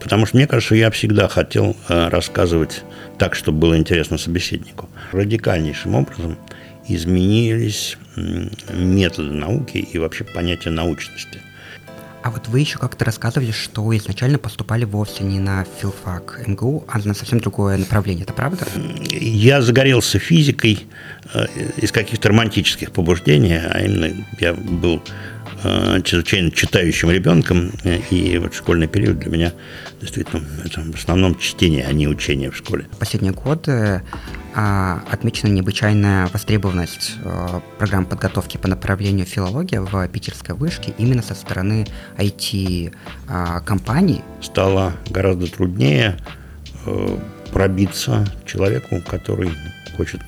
Потому что мне кажется, я всегда хотел э, рассказывать так, чтобы было интересно собеседнику. Радикальнейшим образом изменились методы науки и вообще понятие научности. А вот вы еще как-то рассказывали, что изначально поступали вовсе не на филфак МГУ, а на совсем другое направление. Это правда? Я загорелся физикой э, из каких-то романтических побуждений, а именно я был чрезвычайно читающим ребенком, и вот школьный период для меня действительно это в основном чтение, а не учение в школе. Последние годы а, отмечена необычайная востребованность а, программ подготовки по направлению филология в питерской вышке именно со стороны IT-компаний. А, Стало гораздо труднее э, пробиться человеку, который хочет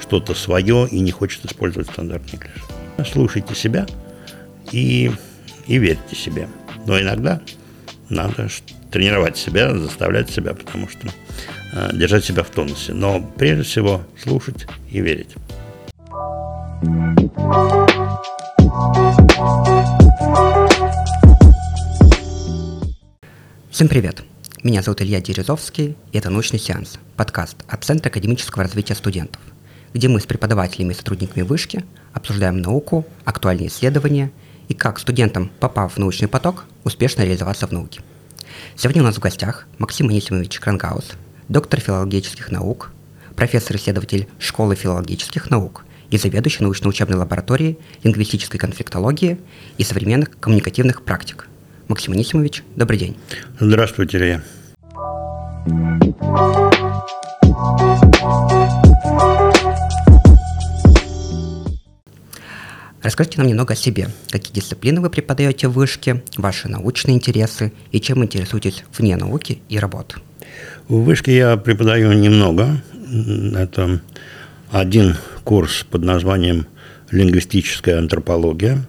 что-то свое и не хочет использовать стандартный клиш. Слушайте себя и, и верьте себе. Но иногда надо тренировать себя, заставлять себя, потому что Э, держать себя в тонусе. Но прежде всего слушать и верить. Всем привет! Меня зовут Илья Дерезовский, и это «Научный сеанс» – подкаст от Центра академического развития студентов, где мы с преподавателями и сотрудниками вышки обсуждаем науку, актуальные исследования и как студентам, попав в научный поток, успешно реализоваться в науке. Сегодня у нас в гостях Максим Анисимович Крангаус, доктор филологических наук, профессор-исследователь Школы филологических наук и заведующий научно-учебной лабораторией лингвистической конфликтологии и современных коммуникативных практик. Максим Анисимович, добрый день. Здравствуйте, Илья. Расскажите нам немного о себе. Какие дисциплины вы преподаете в вышке, ваши научные интересы и чем интересуетесь вне науки и работы? В вышке я преподаю немного. Это один курс под названием «Лингвистическая антропология».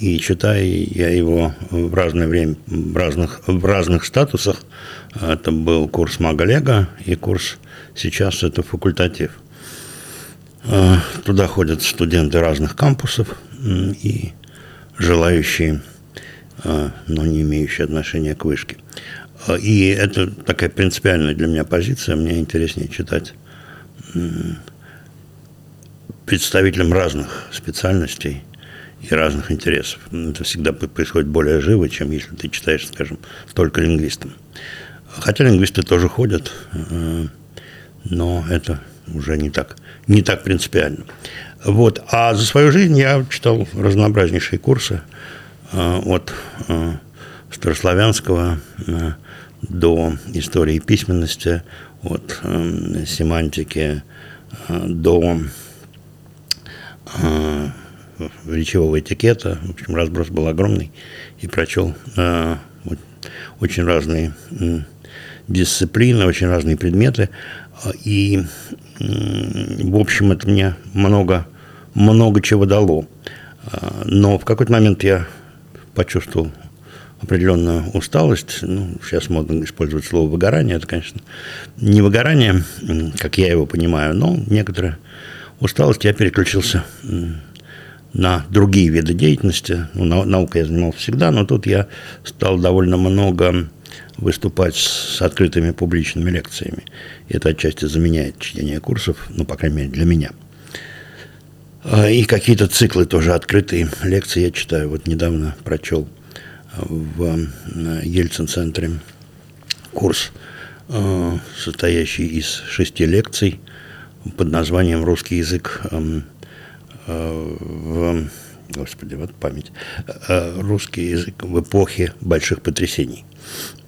И читаю я его в разное время, в разных, в разных статусах. Это был курс Магалега и курс сейчас это факультатив. А, туда ходят студенты разных кампусов и желающие, а, но не имеющие отношения к вышке. И это такая принципиальная для меня позиция. Мне интереснее читать представителям разных специальностей и разных интересов. Это всегда происходит более живо, чем если ты читаешь, скажем, только лингвистам. Хотя лингвисты тоже ходят, э, но это уже не так, не так принципиально. Вот. А за свою жизнь я читал разнообразнейшие курсы э, от э, старославянского до истории письменности, от э, семантики э, до э, речевого этикета. В общем, разброс был огромный. И прочел э, очень разные э, дисциплины, очень разные предметы. И, э, в общем, это мне много, много чего дало. Э, но в какой-то момент я почувствовал определенную усталость. Ну, сейчас модно использовать слово выгорание. Это, конечно, не выгорание, как я его понимаю, но некоторая усталость. Я переключился на другие виды деятельности. Ну, наукой я занимался всегда, но тут я стал довольно много выступать с открытыми публичными лекциями. Это отчасти заменяет чтение курсов, ну, по крайней мере, для меня. А, и какие-то циклы тоже открытые лекции я читаю. Вот недавно прочел – в э, Ельцин-центре курс, э, состоящий из шести лекций под названием «Русский язык в Господи, вот память. Русский язык в эпохе больших потрясений.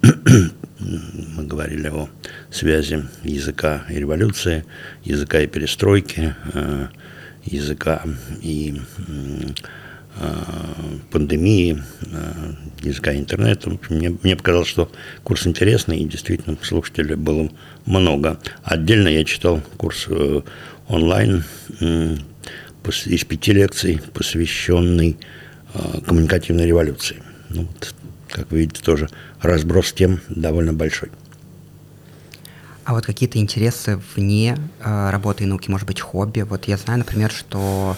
Мы говорили о связи языка и революции, языка и перестройки, языка и пандемии, языка интернета. Мне, мне показалось, что курс интересный, и действительно слушателей было много. Отдельно я читал курс э, онлайн из пяти лекций, посвященный э, коммуникативной революции. Ну, вот, как вы видите, тоже разброс тем довольно большой. А вот какие-то интересы вне э, работы и науки, может быть, хобби? Вот я знаю, например, что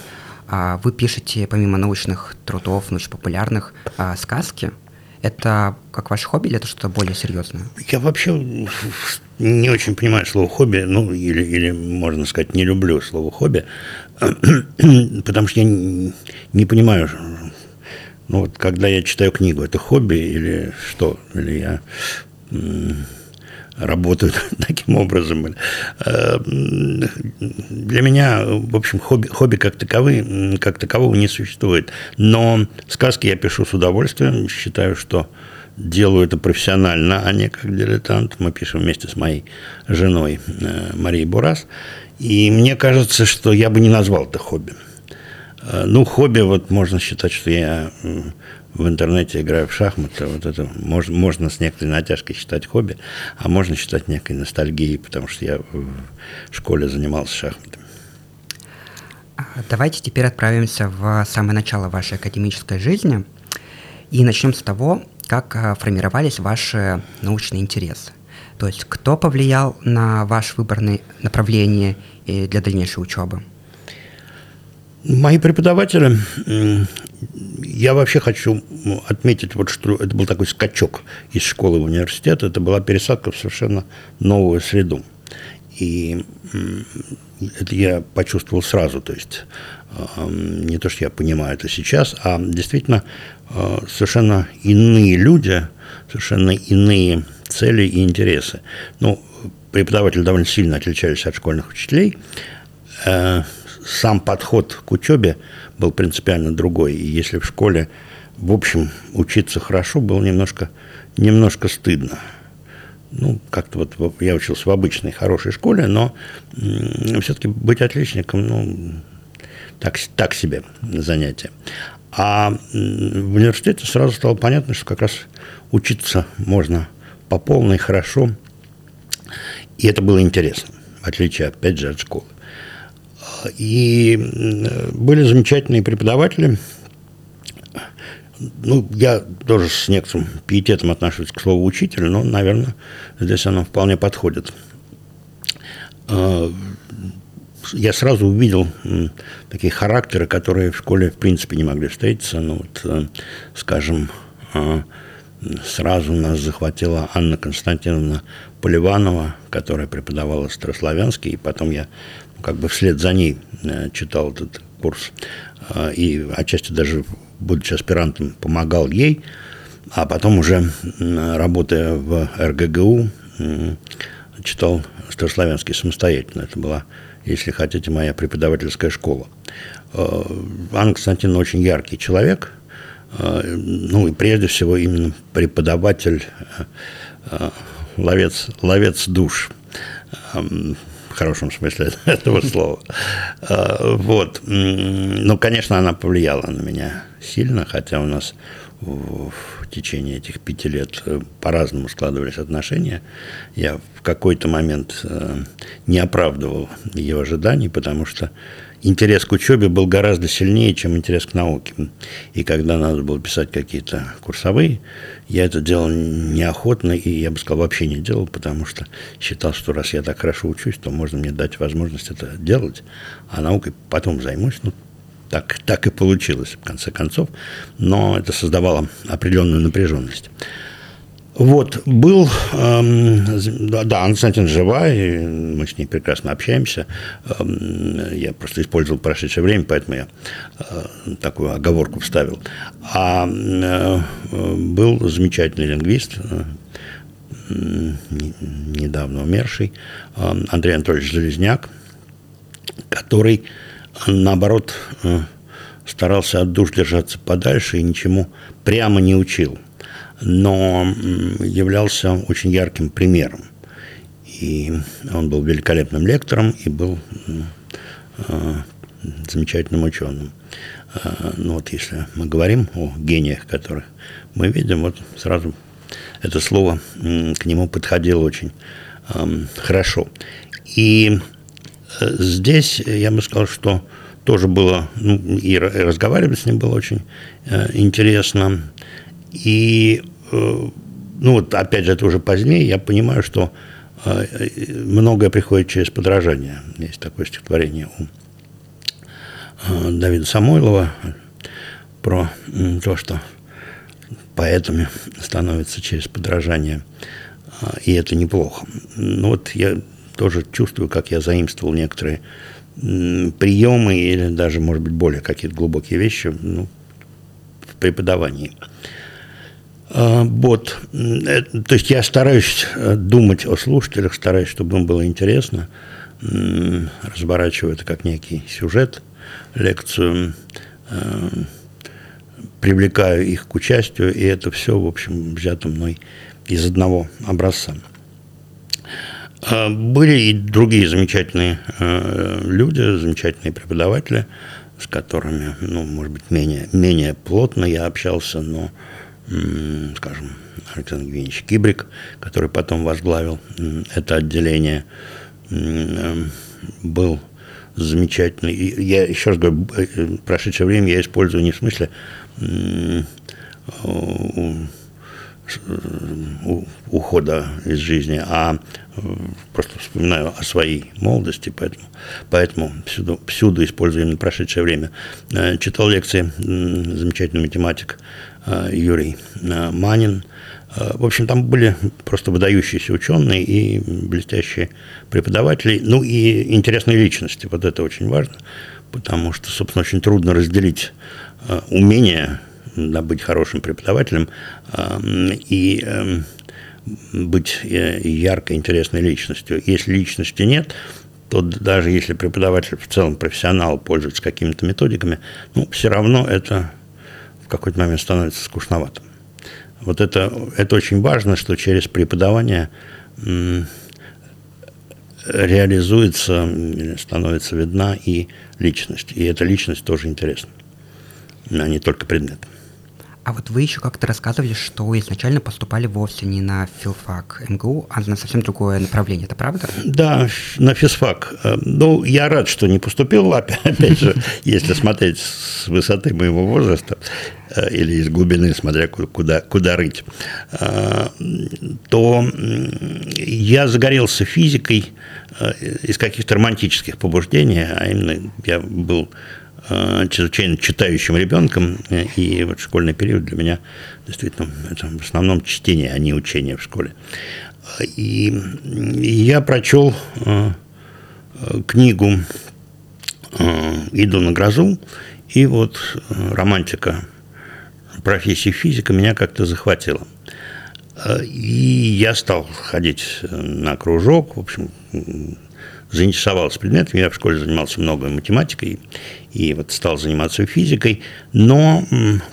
а вы пишете, помимо научных трудов, научно-популярных, а, сказки. Это как ваше хобби или это что-то более серьезное? Я вообще не очень понимаю слово хобби, ну, или, или можно сказать, не люблю слово хобби, потому что я не понимаю, ну, вот когда я читаю книгу, это хобби или что? Или я работают таким образом. Э, для меня, в общем, хобби, хобби как, таковые, как такового не существует. Но сказки я пишу с удовольствием. Считаю, что делаю это профессионально, а не как дилетант. Мы пишем вместе с моей женой э, Марией Бурас. И мне кажется, что я бы не назвал это хобби. Э, ну, хобби, вот можно считать, что я в интернете играю в шахматы, вот это можно, можно с некоторой натяжкой считать хобби, а можно считать некой ностальгией, потому что я в школе занимался шахматами. А, давайте теперь отправимся в самое начало вашей академической жизни и начнем с того, как а, формировались ваши научные интересы. То есть кто повлиял на ваш выборное направление для дальнейшей учебы? Мои преподаватели, я вообще хочу отметить, вот, что это был такой скачок из школы в университет, это была пересадка в совершенно новую среду. И это я почувствовал сразу, то есть не то, что я понимаю это сейчас, а действительно совершенно иные люди, совершенно иные цели и интересы. Ну, преподаватели довольно сильно отличались от школьных учителей, э, сам подход к учебе был принципиально другой. И если в школе, в общем, учиться хорошо было немножко, немножко стыдно. Ну, как-то вот я учился в обычной хорошей школе, но все-таки быть отличником, ну, так, так себе занятие. А в университете сразу стало понятно, что как раз учиться можно по полной, хорошо. И это было интересно, в отличие, опять же, от школы. И были замечательные преподаватели. Ну, я тоже с некоторым пиететом отношусь к слову учитель, но, наверное, здесь оно вполне подходит. Я сразу увидел такие характеры, которые в школе, в принципе, не могли встретиться. Ну, вот, э, скажем, а, сразу нас захватила Анна Константиновна Поливанова, которая преподавала старославянский, и потом я как бы вслед за ней э, читал этот курс. Э, и отчасти даже, будучи аспирантом, помогал ей. А потом уже, работая в РГГУ, читал старославянский самостоятельно. Это была, если хотите, моя преподавательская школа. Э, Анна Константиновна очень яркий человек, ну и прежде всего именно преподаватель, ловец, ловец душ в хорошем смысле этого слова. Вот. Ну, конечно, она повлияла на меня сильно, хотя у нас в течение этих пяти лет э, по-разному складывались отношения. Я в какой-то момент э, не оправдывал ее ожиданий, потому что интерес к учебе был гораздо сильнее, чем интерес к науке. И когда надо было писать какие-то курсовые, я это делал неохотно, и я бы сказал, вообще не делал, потому что считал, что раз я так хорошо учусь, то можно мне дать возможность это делать, а наукой потом займусь. Ну, так, так и получилось, в конце концов. Но это создавало определенную напряженность. Вот, был, эм, да, Анна Константиновна жива, и мы с ней прекрасно общаемся. Эм, я просто использовал прошедшее время, поэтому я э, такую оговорку вставил. А э, был замечательный лингвист, э, недавно умерший, э, Андрей Анатольевич Железняк, который, наоборот, э, старался от душ держаться подальше и ничему прямо не учил – но являлся очень ярким примером. И он был великолепным лектором и был э, замечательным ученым. Э, ну вот если мы говорим о гениях, которых мы видим, вот сразу это слово к нему подходило очень эм, хорошо. И здесь я бы сказал, что тоже было, ну, и разговаривать с ним было очень интересно. И, э, ну вот, опять же, это уже позднее, я понимаю, что э, многое приходит через подражание. Есть такое стихотворение у э, Давида Самойлова про то, что поэтами становятся через подражание, и это неплохо. Ну вот я тоже чувствую, как я заимствовал некоторые приемы или даже, может быть, более какие-то глубокие вещи ну, в преподавании. Вот. Э, то есть я стараюсь э, думать о слушателях, стараюсь, чтобы им было интересно, разворачиваю это как некий сюжет, лекцию, э, привлекаю их к участию, и это все, в общем, взято мной из одного образца. А, были и другие замечательные э, люди, замечательные преподаватели, с которыми, ну, может быть, менее, менее плотно я общался, но, скажем, Александр Евгеньевич Кибрик, который потом возглавил это отделение, э, был замечательный. Я еще раз говорю, э, прошедшее время я использую не в смысле ухода из жизни, а э, просто вспоминаю о своей молодости, поэтому, поэтому всюду, всюду использую именно прошедшее время. Э, читал лекции замечательный математик э, Юрий Манин. В общем, там были просто выдающиеся ученые и блестящие преподаватели, ну и интересные личности. Вот это очень важно, потому что, собственно, очень трудно разделить умение да, быть хорошим преподавателем и эм, быть э, яркой, интересной личностью. Если личности нет, то даже если преподаватель в целом профессионал пользуется какими-то методиками, ну, все равно это в какой-то момент становится скучноватым. Вот это, это очень важно, что через преподавание реализуется, становится видна и личность. И эта личность тоже интересна, а не только предмет. А вот вы еще как-то рассказывали, что изначально поступали вовсе не на филфак МГУ, а на совсем другое направление. Это правда? Да, на физфак. Э, ну, я рад, что не поступил. Опять же, если смотреть с высоты моего возраста э, или из глубины, смотря куда, куда рыть, э, то я загорелся физикой из каких-то романтических побуждений, а именно я был чрезвычайно читающим ребенком, э, и вот школьный период для меня действительно это в основном чтение, а не учение в школе. И я прочел э, книгу «Иду на грозу», и вот романтика профессии физика меня как-то захватила. И я стал ходить на кружок, в общем, заинтересовался предметом. Я в школе занимался много математикой и вот стал заниматься физикой, но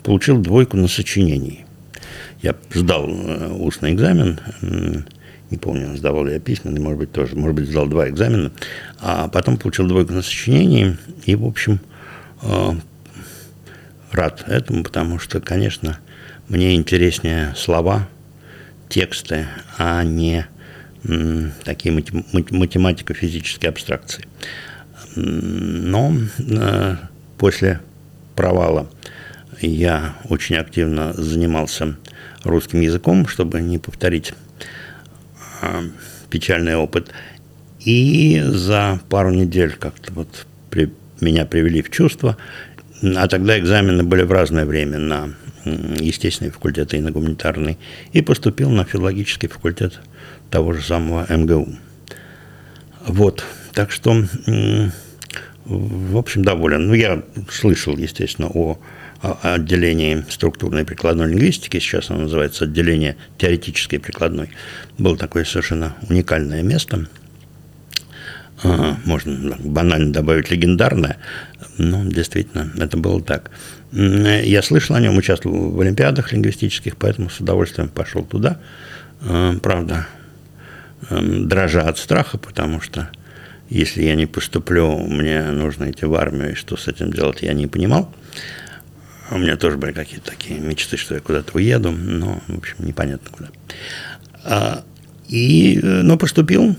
получил двойку на сочинении. Я сдал э, устный экзамен, не помню, сдавал ли я письменный, может быть, тоже, может быть, сдал два экзамена, а потом получил двойку на сочинении, и, в общем, э, рад этому, потому что, конечно, мне интереснее слова, тексты, а не такие математико-физические абстракции. Но э, после провала я очень активно занимался русским языком, чтобы не повторить э, печальный опыт. И за пару недель как-то вот при, меня привели в чувство, а тогда экзамены были в разное время на естественный факультет и на гуманитарный, и поступил на филологический факультет того же самого МГУ. Вот, так что, в общем, доволен. Ну, я слышал, естественно, о отделении структурной прикладной лингвистики, сейчас оно называется отделение теоретической прикладной, было такое совершенно уникальное место. А, можно банально добавить легендарное, но действительно это было так. Я слышал о нем, участвовал в олимпиадах лингвистических, поэтому с удовольствием пошел туда. А, правда, дрожа от страха, потому что если я не поступлю, мне нужно идти в армию, и что с этим делать, я не понимал. У меня тоже были какие-то такие мечты, что я куда-то уеду, но, в общем, непонятно куда. А, и, э, но поступил,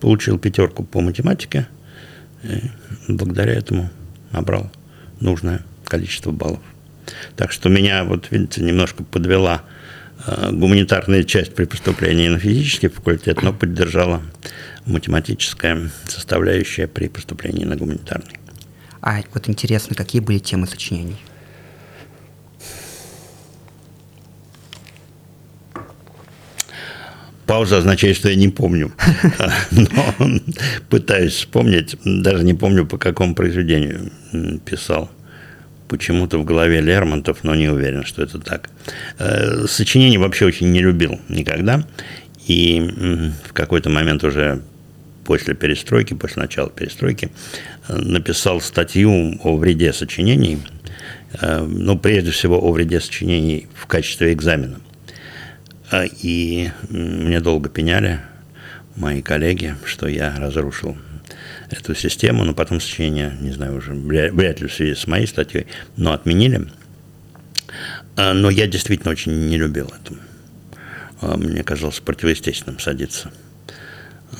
получил пятерку по математике, и благодаря этому набрал нужное количество баллов. Так что меня, вот видите, немножко подвела Э, гуманитарная часть при поступлении на физический факультет, но поддержала математическая составляющая при поступлении на гуманитарный. А вот интересно, какие были темы сочинений? Пауза означает, что я не помню. Но пытаюсь вспомнить, даже не помню, по какому произведению писал. Почему-то в голове Лермонтов, но не уверен, что это так. Э, сочинение вообще очень не любил никогда. И в какой-то момент уже после перестройки, после начала перестройки, э, написал статью о вреде сочинений, э, ну, прежде всего, о вреде сочинений в качестве экзамена. И мне долго пеняли мои коллеги, что я разрушил эту систему, но потом сочинение, не знаю, уже вряд ли в связи с моей статьей, но отменили. Но я действительно очень не любил это. Мне казалось противоестественным садиться –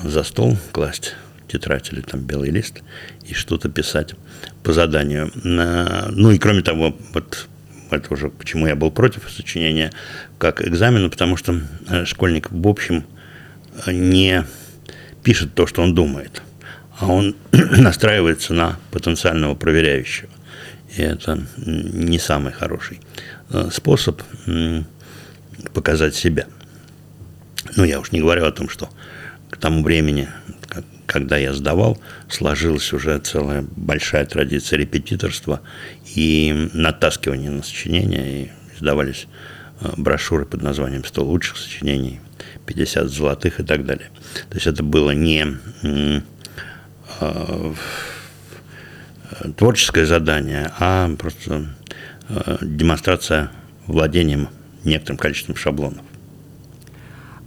за стол класть тетрадь или там белый лист и что-то писать по заданию. Ну и кроме того, вот это уже почему я был против сочинения как экзамена, потому что э, школьник в общем не пишет то, что он думает, а он настраивается на потенциального проверяющего. И это не самый хороший э, способ показать себя. Ну, я уж не говорю о том, что к тому времени, когда я сдавал, сложилась уже целая большая традиция репетиторства и натаскивания на сочинения, и издавались э, брошюры под названием «100 лучших сочинений», 50 золотых и так далее. То есть это было не творческое задание, а просто э, демонстрация владением некоторым количеством шаблонов.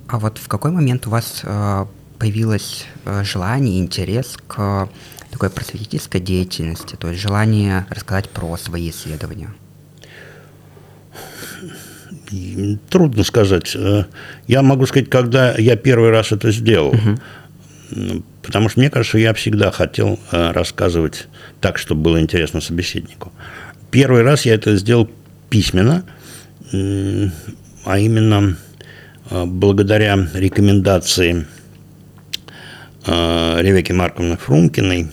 А вот в какой момент у вас э, появилось э, желание, интерес к такой просветительской деятельности, то есть желание рассказать про свои исследования? Трудно сказать. Э, я могу сказать, когда я первый раз это сделал. Угу. Потому что мне кажется, я всегда хотел рассказывать так, чтобы было интересно собеседнику. Первый раз я это сделал письменно, а именно Э, благодаря рекомендации э, Ревеки Марковны Фрумкиной,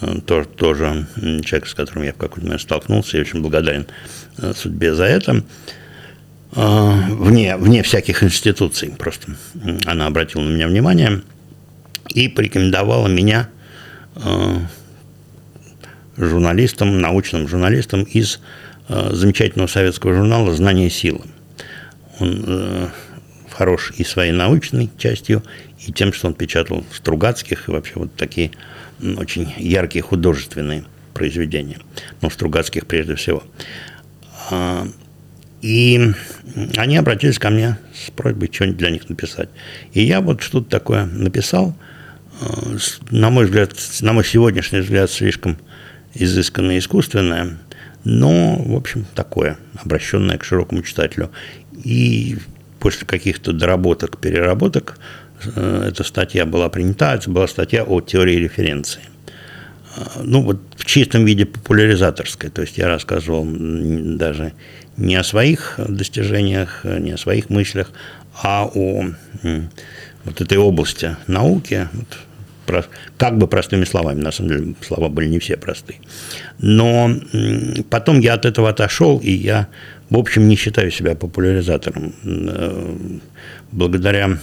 э, тоже, тоже человек, с которым я в какой-то момент столкнулся, я очень благодарен судьбе за это, вне, вне всяких институций просто. Она обратила на меня внимание и порекомендовала меня журналистом, научным журналистом из замечательного советского журнала «Знание силы». Он хорош и своей научной частью, и тем, что он печатал Стругацких, и вообще вот такие очень яркие художественные произведения. Ну, Стругацких прежде всего. А, и они обратились ко мне с просьбой что-нибудь для них написать. И я вот что-то такое написал, на мой взгляд, на мой сегодняшний взгляд, слишком изысканное и искусственное, но, в общем, такое, обращенное к широкому читателю. И после каких-то доработок, переработок э, эта статья была принята, это была статья о теории референции. Э, ну, вот в чистом виде популяризаторской, то есть я рассказывал даже не о своих достижениях, не о своих мыслях, а о вот этой области науки, вот, как бы простыми словами, на самом деле слова были не все простые. Но потом я от этого отошел, и я в общем, не считаю себя популяризатором. Э, благодаря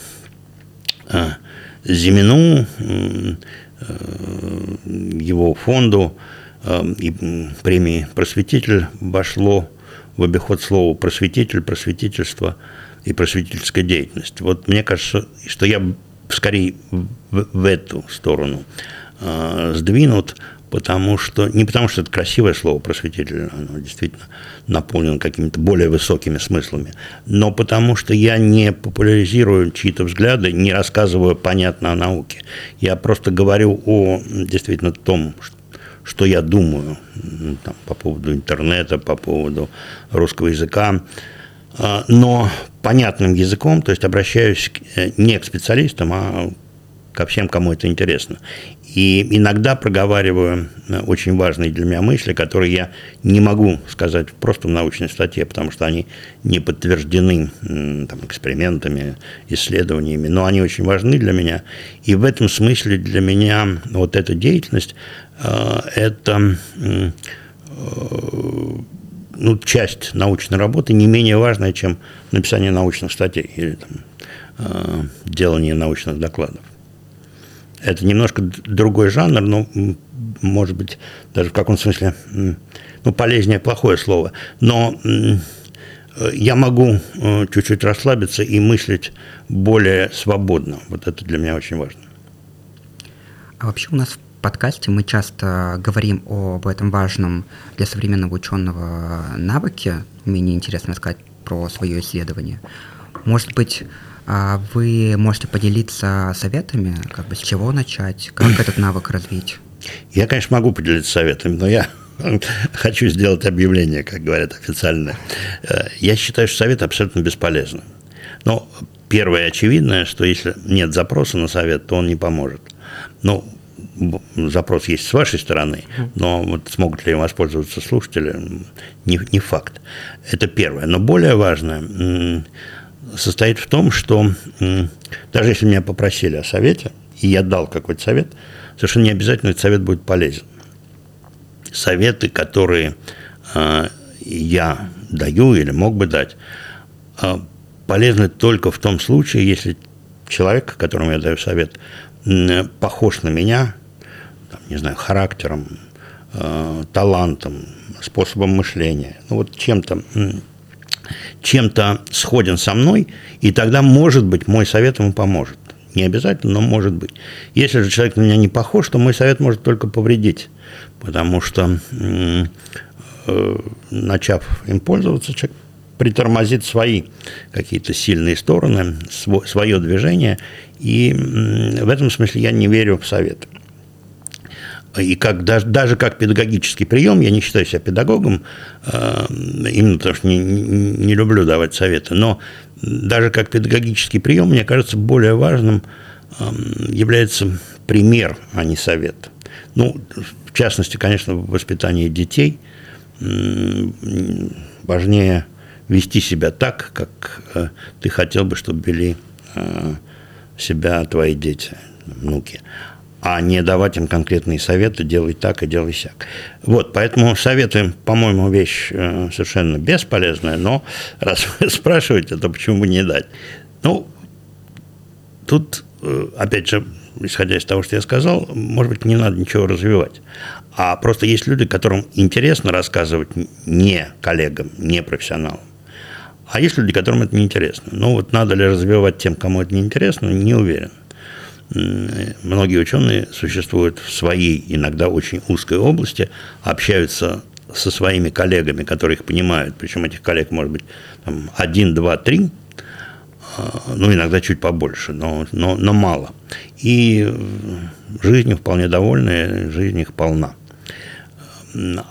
э, Зимину, э, его фонду и премии «Просветитель» вошло в обиход слова «просветитель», «просветительство» и «просветительская деятельность». Вот мне кажется, что я скорее в, в эту сторону сдвинут, потому что не потому что это красивое слово просветитель, оно действительно наполнено какими-то более высокими смыслами, но потому что я не популяризирую чьи-то взгляды, не рассказываю понятно о науке. Я просто говорю о действительно том, что я думаю там, по поводу интернета, по поводу русского языка, но понятным языком, то есть обращаюсь э, не к специалистам, а ко всем, кому это интересно. И иногда проговариваю э, очень важные для меня мысли, которые я не могу сказать просто в научной статье, потому что они не подтверждены там, экспериментами, исследованиями, но они очень важны для меня. И в этом смысле для меня вот эта деятельность э, – это ну, часть научной работы не менее важная, чем написание научных статей или там, э, делания научных докладов. Это немножко другой жанр, но, может быть, даже в каком смысле, ну, полезнее плохое слово. Но я могу э, чуть-чуть расслабиться и мыслить более свободно. Вот это для меня очень важно. А вообще у нас в подкасте мы часто говорим об этом важном для современного ученого навыке, умение интересно сказать про свое исследование. Может быть, а, вы можете поделиться советами, как бы с чего начать, как этот навык развить? Я, конечно, могу поделиться советами, но я хочу сделать объявление, как говорят официально. Э, я считаю, что совет абсолютно бесполезный. Но первое очевидное, что если нет запроса на совет, то он не поможет. Ну, запрос есть с вашей стороны, но вот смогут ли им воспользоваться слушатели, не, не факт. Это первое. Но более важное состоит в том, что даже если меня попросили о совете, и я дал какой-то совет, совершенно не обязательно этот совет будет полезен советы, которые э, я даю или мог бы дать, э, полезны только в том случае, если человек, которому я даю совет, похож на меня, там, не знаю, характером, э, талантом, способом мышления, ну вот чем-то чем-то сходен со мной, и тогда, может быть, мой совет ему поможет. Не обязательно, но может быть. Если же человек на меня не похож, то мой совет может только повредить потому что, э, начав им пользоваться, человек притормозит свои какие-то сильные стороны, свое движение, и в этом смысле я не верю в советы. И как, даже, даже как педагогический прием, я не считаю себя педагогом, э, именно потому что не, не люблю давать советы, но даже как педагогический прием, мне кажется, более важным является пример, а не совет. Ну, в частности, конечно, в воспитании детей важнее вести себя так, как э, ты хотел бы, чтобы вели э, себя твои дети, внуки, а не давать им конкретные советы, делай так и делай сяк. Вот, поэтому советы, по-моему, вещь э, совершенно бесполезная, но раз вы спрашиваете, то почему бы не дать? Ну, тут, опять же, исходя из того, что я сказал, может быть, не надо ничего развивать. А просто есть люди, которым интересно рассказывать не коллегам, не профессионалам. А есть люди, которым это неинтересно. Ну вот надо ли развивать тем, кому это неинтересно, не уверен. Многие ученые существуют в своей, иногда очень узкой области, общаются со своими коллегами, которые их понимают, причем этих коллег может быть там, один, два, три, а, ну, иногда чуть побольше, но, но, но мало. И жизнь вполне довольная, жизнь их полна.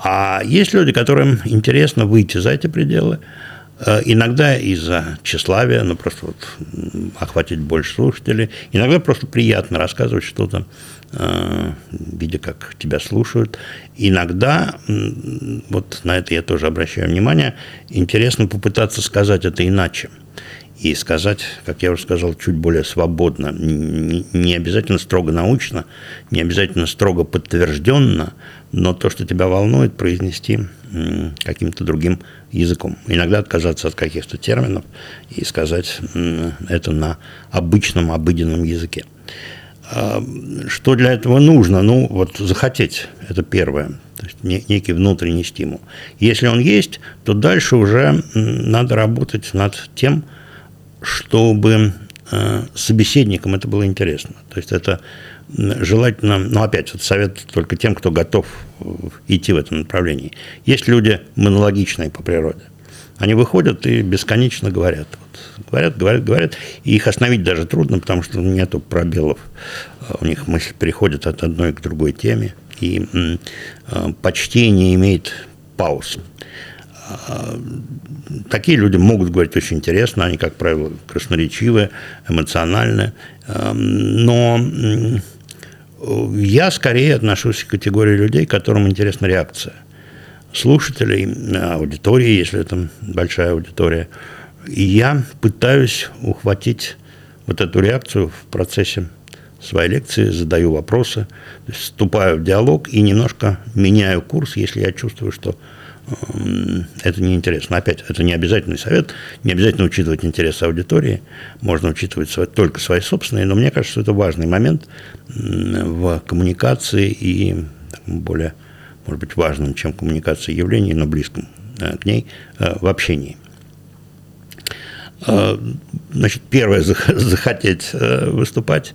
А есть люди, которым интересно выйти за эти пределы, иногда из-за тщеславия, ну просто вот охватить больше слушателей, иногда просто приятно рассказывать что-то, э, видя, как тебя слушают. Иногда, вот на это я тоже обращаю внимание, интересно попытаться сказать это иначе и сказать, как я уже сказал, чуть более свободно, не обязательно строго научно, не обязательно строго подтвержденно, но то, что тебя волнует, произнести каким-то другим языком. Иногда отказаться от каких-то терминов и сказать это на обычном, обыденном языке. А, что для этого нужно? Ну, вот захотеть, это первое. То есть некий внутренний стимул. Если он есть, то дальше уже надо работать над тем, чтобы э, собеседникам это было интересно. То есть это желательно, ну опять вот совет только тем, кто готов э, идти в этом направлении. Есть люди монологичные по природе. Они выходят и бесконечно говорят. Вот, говорят, говорят, говорят. И их остановить даже трудно, потому что нету пробелов. Э, у них мысль переходит от одной к другой теме. И почти не имеет пауз. Такие люди могут говорить очень интересно, они, как правило, красноречивые, эмоциональные, но я скорее отношусь к категории людей, которым интересна реакция слушателей, аудитории, если это большая аудитория. И я пытаюсь ухватить вот эту реакцию в процессе своей лекции, задаю вопросы, вступаю в диалог и немножко меняю курс, если я чувствую, что это неинтересно. Опять, это не обязательный совет, не обязательно учитывать интересы аудитории, можно учитывать свои, только свои собственные, но мне кажется, это важный момент в коммуникации и более, может быть, важным, чем коммуникация явлений, но близким э, к ней э, в общении. Э, значит, первое, захотеть выступать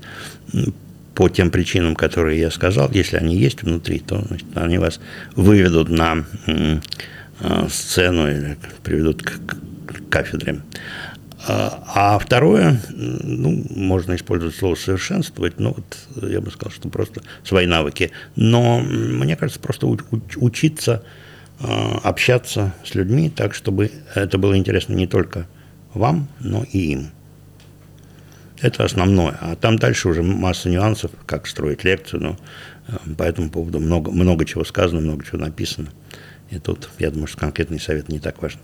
по тем причинам, которые я сказал, если они есть внутри, то значит, они вас выведут на э, сцену или приведут к, кафедре. А, а второе, ну, можно использовать слово совершенствовать, но вот я бы сказал, что просто свои навыки. Но мне кажется, просто учиться э, общаться с людьми так, чтобы это было интересно не только вам, но и им. Это основное. А там дальше уже масса нюансов, как строить лекцию. Но э, по этому поводу много, много чего сказано, много чего написано. И тут, я думаю, что конкретный совет не так важен.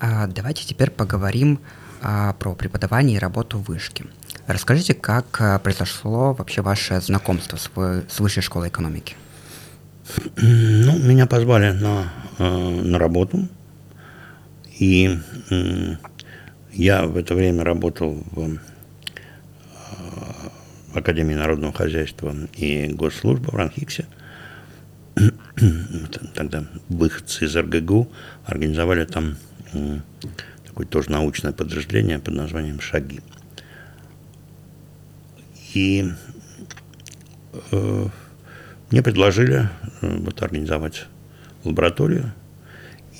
А, давайте теперь поговорим а, про преподавание и работу в вышке. Расскажите, как а, произошло вообще ваше знакомство с высшей школой экономики? Ну, меня позвали на, э, на работу, и я в это время работал в, в э, Академии народного хозяйства и госслужбы в Ранхиксе. Тогда выходцы из РГГУ организовали там такое тоже научное подразделение под названием «Шаги». И э, мне предложили э, вот, организовать лабораторию.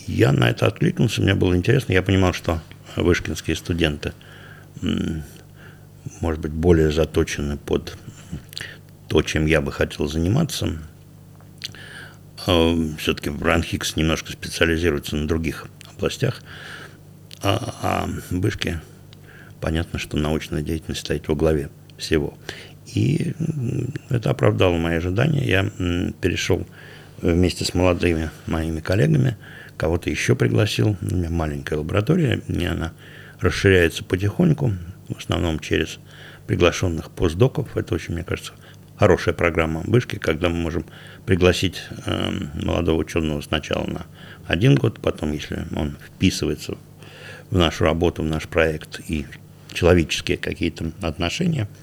Я на это откликнулся, мне было интересно. Я понимал, что вышкинские студенты, может быть, более заточены под то, чем я бы хотел заниматься. А, Все-таки Бранхикс немножко специализируется на других областях, а, а вышки, понятно, что научная деятельность стоит во главе всего. И это оправдало мои ожидания. Я перешел вместе с молодыми моими коллегами, кого-то еще пригласил. У меня маленькая лаборатория, и она расширяется потихоньку, в основном через приглашенных постдоков. Это очень, мне кажется, хорошая программа вышки, когда мы можем пригласить э, молодого ученого сначала на один год, потом, если он вписывается в нашу работу, в наш проект и человеческие какие-то отношения –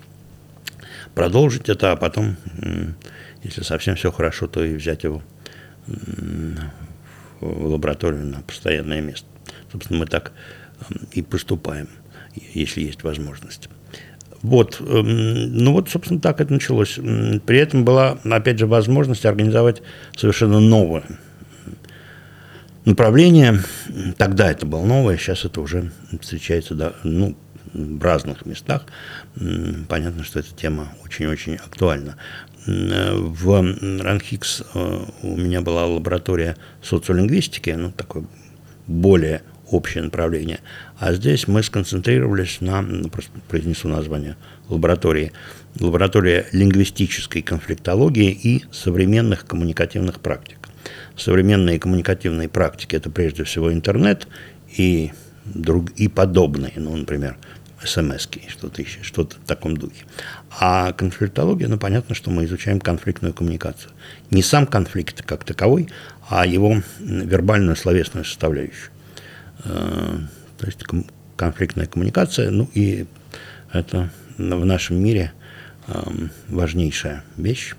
продолжить это, а потом, если совсем все хорошо, то и взять его в лабораторию на постоянное место. Собственно, мы так и поступаем, если есть возможность. Вот, ну вот, собственно, так это началось. При этом была, опять же, возможность организовать совершенно новое направление. Тогда это было новое, сейчас это уже встречается, да, ну, в разных местах. Понятно, что эта тема очень-очень актуальна. В Ранхикс э, у меня была лаборатория социолингвистики, ну, такое более общее направление. А здесь мы сконцентрировались на, ну, просто произнесу название лаборатории, лаборатория лингвистической конфликтологии и современных коммуникативных практик. Современные коммуникативные практики – это прежде всего интернет и, друг, и подобные, ну, например, смс что-то еще, что-то в таком духе. А конфликтология, ну, понятно, что мы изучаем конфликтную коммуникацию. Не сам конфликт как таковой, а его вербальную словесную составляющую. Э, то есть конфликтная коммуникация, ну и это в нашем мире эм, важнейшая вещь,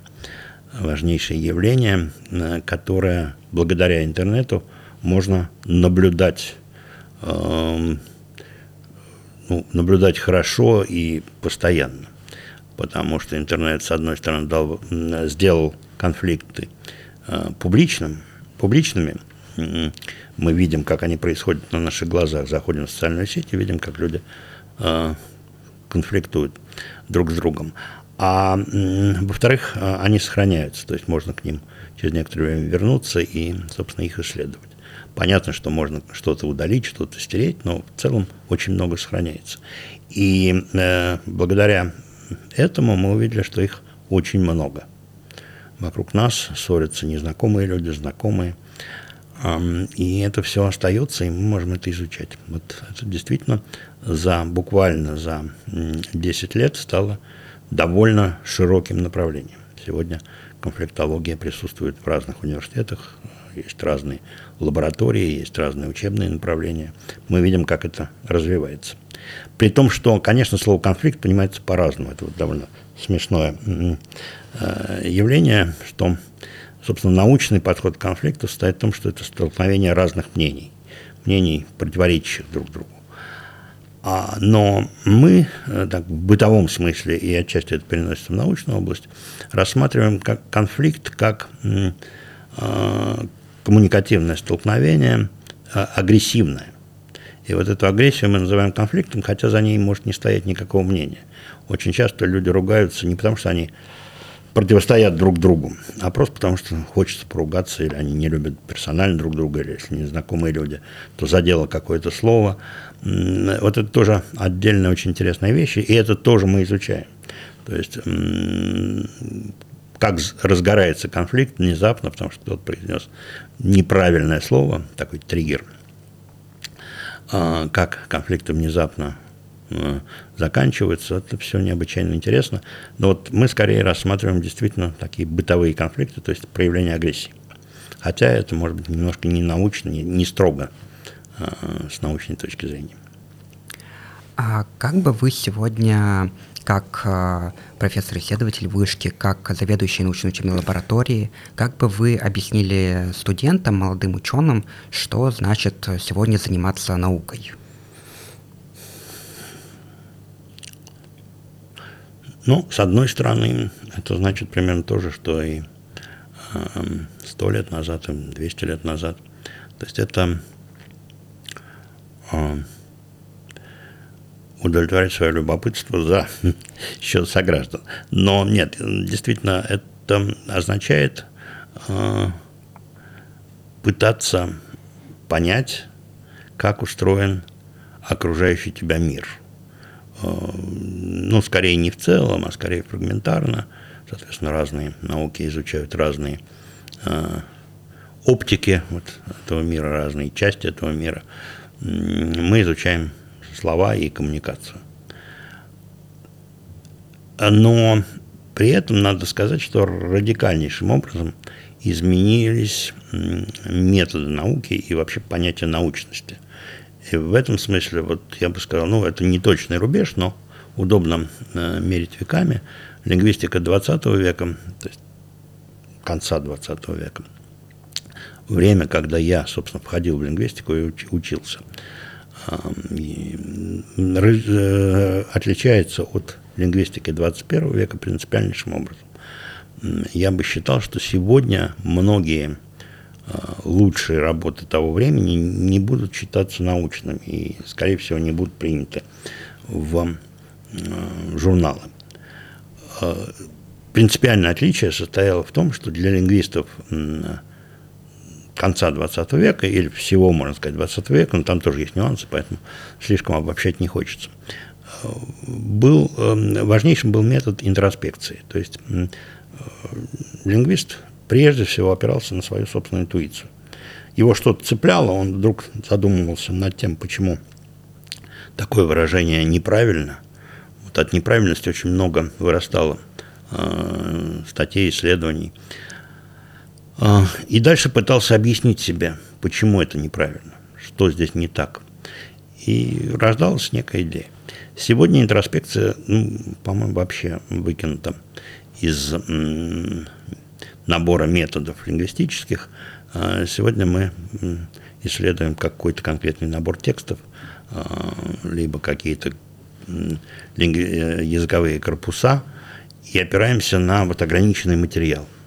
важнейшее явление, э, которое благодаря интернету можно наблюдать эм, ну, наблюдать хорошо и постоянно. Потому что интернет, с одной стороны, дал, сделал конфликты э, публичным, публичными. Мы видим, как они происходят на наших глазах. Заходим в социальную сеть и видим, как люди э, конфликтуют друг с другом. А во-вторых, э, они сохраняются, то есть можно к ним через некоторое время вернуться и, собственно, их исследовать. Понятно, что можно что-то удалить, что-то стереть, но в целом очень много сохраняется. И э, благодаря этому мы увидели, что их очень много. Вокруг нас ссорятся незнакомые люди, знакомые. И это все остается, и мы можем это изучать. Вот это действительно за буквально за 10 лет стало довольно широким направлением. Сегодня конфликтология присутствует в разных университетах, есть разные лаборатории, есть разные учебные направления. Мы видим, как это развивается. При том, что, конечно, слово конфликт понимается по-разному. Это вот довольно смешное э, явление, что, собственно, научный подход к конфликту состоит в том, что это столкновение разных мнений, мнений, противоречащих друг другу. А, но мы, э, так, в бытовом смысле, и отчасти это переносится в научную область, рассматриваем как конфликт, как э, коммуникативное столкновение, э, агрессивное. И вот эту агрессию мы называем конфликтом, хотя за ней может не стоять никакого мнения. Очень часто люди ругаются не потому, что они противостоят друг другу, а просто потому, что хочется поругаться, или они не любят персонально друг друга, или если незнакомые люди, то задело какое-то слово. Вот это тоже отдельная очень интересная вещь, и это тоже мы изучаем. То есть как разгорается конфликт внезапно, потому что кто-то произнес неправильное слово, такой триггер – а, как конфликты внезапно э, заканчиваются, это все необычайно интересно. Но вот мы скорее рассматриваем действительно такие бытовые конфликты, то есть проявление агрессии. Хотя это может быть немножко не научно, не, не строго а, с научной точки зрения. А как бы вы сегодня как э, профессор-исследователь вышки, как заведующий научно-учебной лабораторией, как бы вы объяснили студентам, молодым ученым, что значит сегодня заниматься наукой? Ну, с одной стороны, это значит примерно то же, что и сто лет назад, и 200 лет назад. То есть это э, удовлетворять свое любопытство за счет сограждан. Но нет, действительно, это означает э, пытаться понять, как устроен окружающий тебя мир. Э, ну, скорее не в целом, а скорее фрагментарно. Соответственно, разные науки изучают разные э, оптики вот этого мира, разные части этого мира. Мы изучаем слова и коммуникацию. Но при этом надо сказать, что радикальнейшим образом изменились методы науки и вообще понятие научности. И в этом смысле, вот я бы сказал, ну, это не точный рубеж, но удобно э, мерить веками. Лингвистика 20 века, то есть конца 20 века, время, когда я, собственно, входил в лингвистику и учился – Э, отличается от лингвистики 21 века принципиальнейшим образом. Я бы считал, что сегодня многие э, лучшие работы того времени не будут считаться научными и, скорее всего, не будут приняты в э, журналы. Принципиальное отличие состояло в том, что для лингвистов конца 20 века или всего, можно сказать, 20 века, но там тоже есть нюансы, поэтому слишком обобщать не хочется. Был, эм, важнейшим был метод интроспекции, то есть э, лингвист прежде всего опирался на свою собственную интуицию. Его что-то цепляло, он вдруг задумывался над тем, почему такое выражение неправильно. Вот от неправильности очень много вырастало э, статей, исследований. А, и дальше пытался объяснить себе, почему это неправильно, что здесь не так. И рождалась некая идея. Сегодня интроспекция, ну, по-моему, вообще выкинута из набора методов лингвистических. А сегодня мы исследуем какой-то конкретный набор текстов, а, либо какие-то э, языковые корпуса, и опираемся на вот ограниченный материал –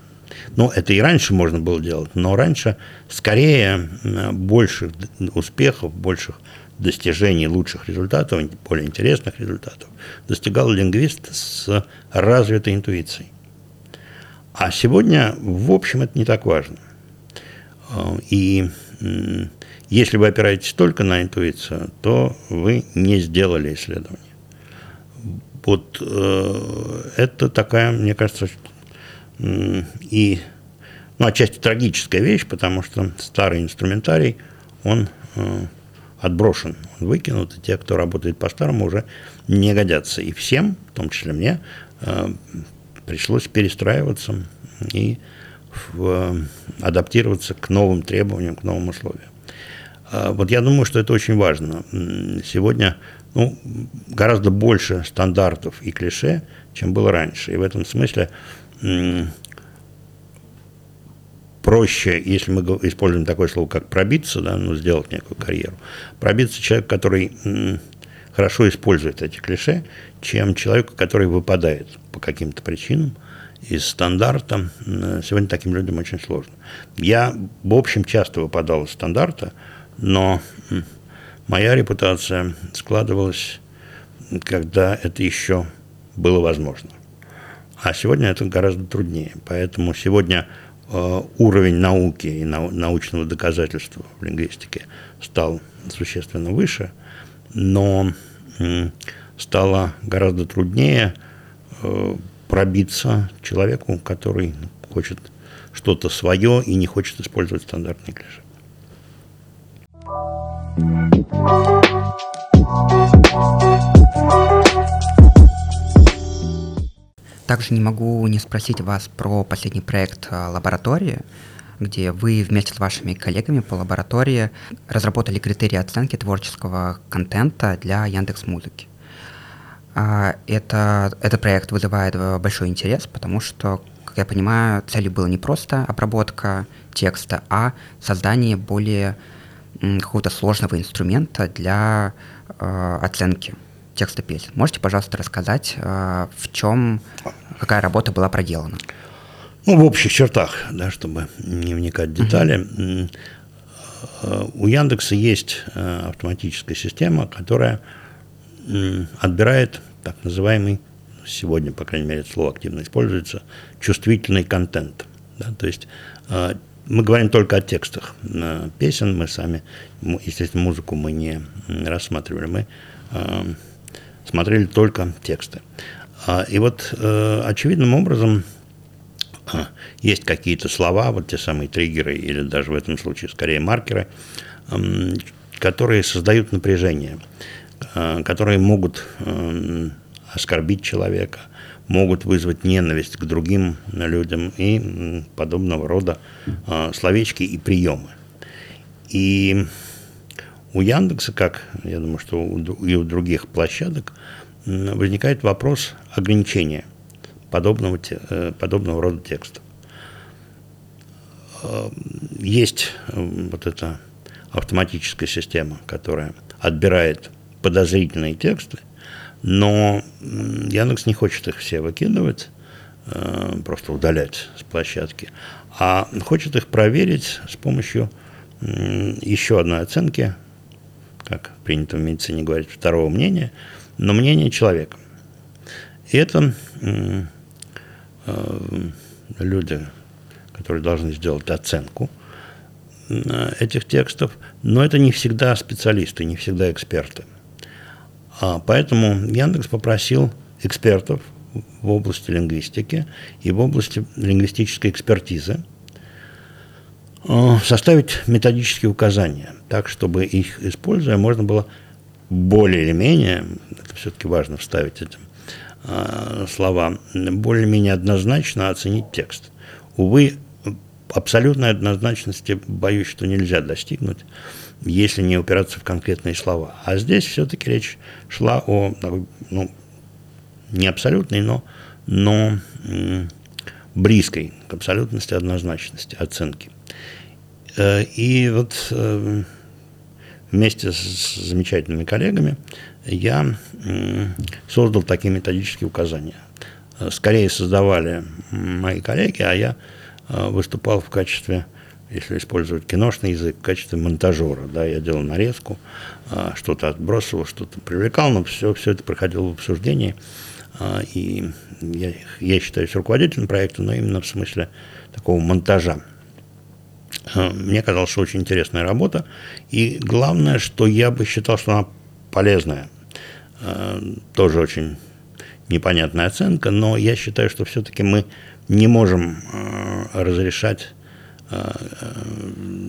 ну, это и раньше можно было делать, но раньше скорее больших успехов, больших достижений, лучших результатов, более интересных результатов достигал лингвист с развитой интуицией. А сегодня, в общем, это не так важно. Э, и если вы опираетесь только на интуицию, то вы не сделали исследование. Вот э, это такая, мне кажется, и ну, отчасти трагическая вещь, потому что старый инструментарий, он э, отброшен, он выкинут, и те, кто работает по-старому, уже не годятся. И всем, в том числе мне, э, пришлось перестраиваться и э, адаптироваться к новым требованиям, к новым условиям. Э, вот я думаю, что это очень важно. Сегодня ну, гораздо больше стандартов и клише, чем было раньше. И в этом смысле проще, если мы используем такое слово, как пробиться, да, ну, сделать некую карьеру, пробиться человек, который хорошо использует эти клише, чем человек, который выпадает по каким-то причинам из стандарта. Сегодня таким людям очень сложно. Я, в общем, часто выпадал из стандарта, но моя репутация складывалась, когда это еще было возможно. А сегодня это гораздо труднее. Поэтому сегодня Э, уровень науки и научного доказательства в лингвистике стал существенно выше, но стало гораздо труднее э, пробиться человеку, который хочет что-то свое и не хочет использовать стандартные клише. Также не могу не спросить вас про последний проект а, лаборатории, где вы вместе с вашими коллегами по лаборатории разработали критерии оценки творческого контента для Яндекс Музыки. А, это, этот проект вызывает э, большой интерес, потому что, как я понимаю, целью была не просто обработка текста, а создание более какого-то сложного инструмента для э, оценки текста песен. Можете, пожалуйста, рассказать, э, в чем, какая работа была проделана? Ну, в общих чертах, да, чтобы не вникать в детали. Mm-hmm. У Яндекса есть э, автоматическая система, которая отбирает так называемый, сегодня, по крайней мере, это слово активно используется, чувствительный контент. Да, то есть мы говорим только о текстах песен, мы сами, естественно, музыку мы не рассматривали, мы смотрели только тексты. А, и вот э, очевидным образом а, есть какие-то слова, вот те самые триггеры, или даже в этом случае скорее маркеры, которые создают напряжение, а, которые могут оскорбить человека, могут вызвать ненависть к другим людям и подобного рода словечки и приемы. И у Яндекса, как я думаю, что и у других площадок, возникает вопрос ограничения подобного, э, подобного рода текстов. Э, есть э, вот эта автоматическая система, которая отбирает подозрительные тексты, но Яндекс не хочет их все выкидывать, просто удалять с площадки, а хочет их проверить с помощью еще одной оценки как принято в медицине говорить, второго мнения, но мнение человека. И это э, люди, которые должны сделать оценку э, этих текстов, но это не всегда специалисты, не всегда эксперты. А поэтому Яндекс попросил экспертов в области лингвистики и в области лингвистической экспертизы Э, составить методические указания, так, чтобы их, используя, можно было более или менее, это все-таки важно вставить эти э, слова, более-менее однозначно оценить текст. Увы, абсолютной однозначности, боюсь, что нельзя достигнуть, если не упираться в конкретные слова. А здесь все-таки речь шла о, ну, не абсолютной, но, но близкой к абсолютности однозначности оценки. Э, и вот э, вместе с замечательными коллегами я создал такие методические указания. Э, скорее создавали мои коллеги, а я выступал в качестве, если использовать киношный язык, в качестве монтажера. Да, я делал нарезку, что-то отбросил, что-то привлекал, но все, все это проходило в обсуждении. И я, я считаюсь руководителем проекта, но именно в смысле такого монтажа Э, мне казалось, что очень интересная работа. И главное, что я бы считал, что она полезная. Э, тоже очень непонятная оценка, но я считаю, что все-таки мы не можем э, разрешать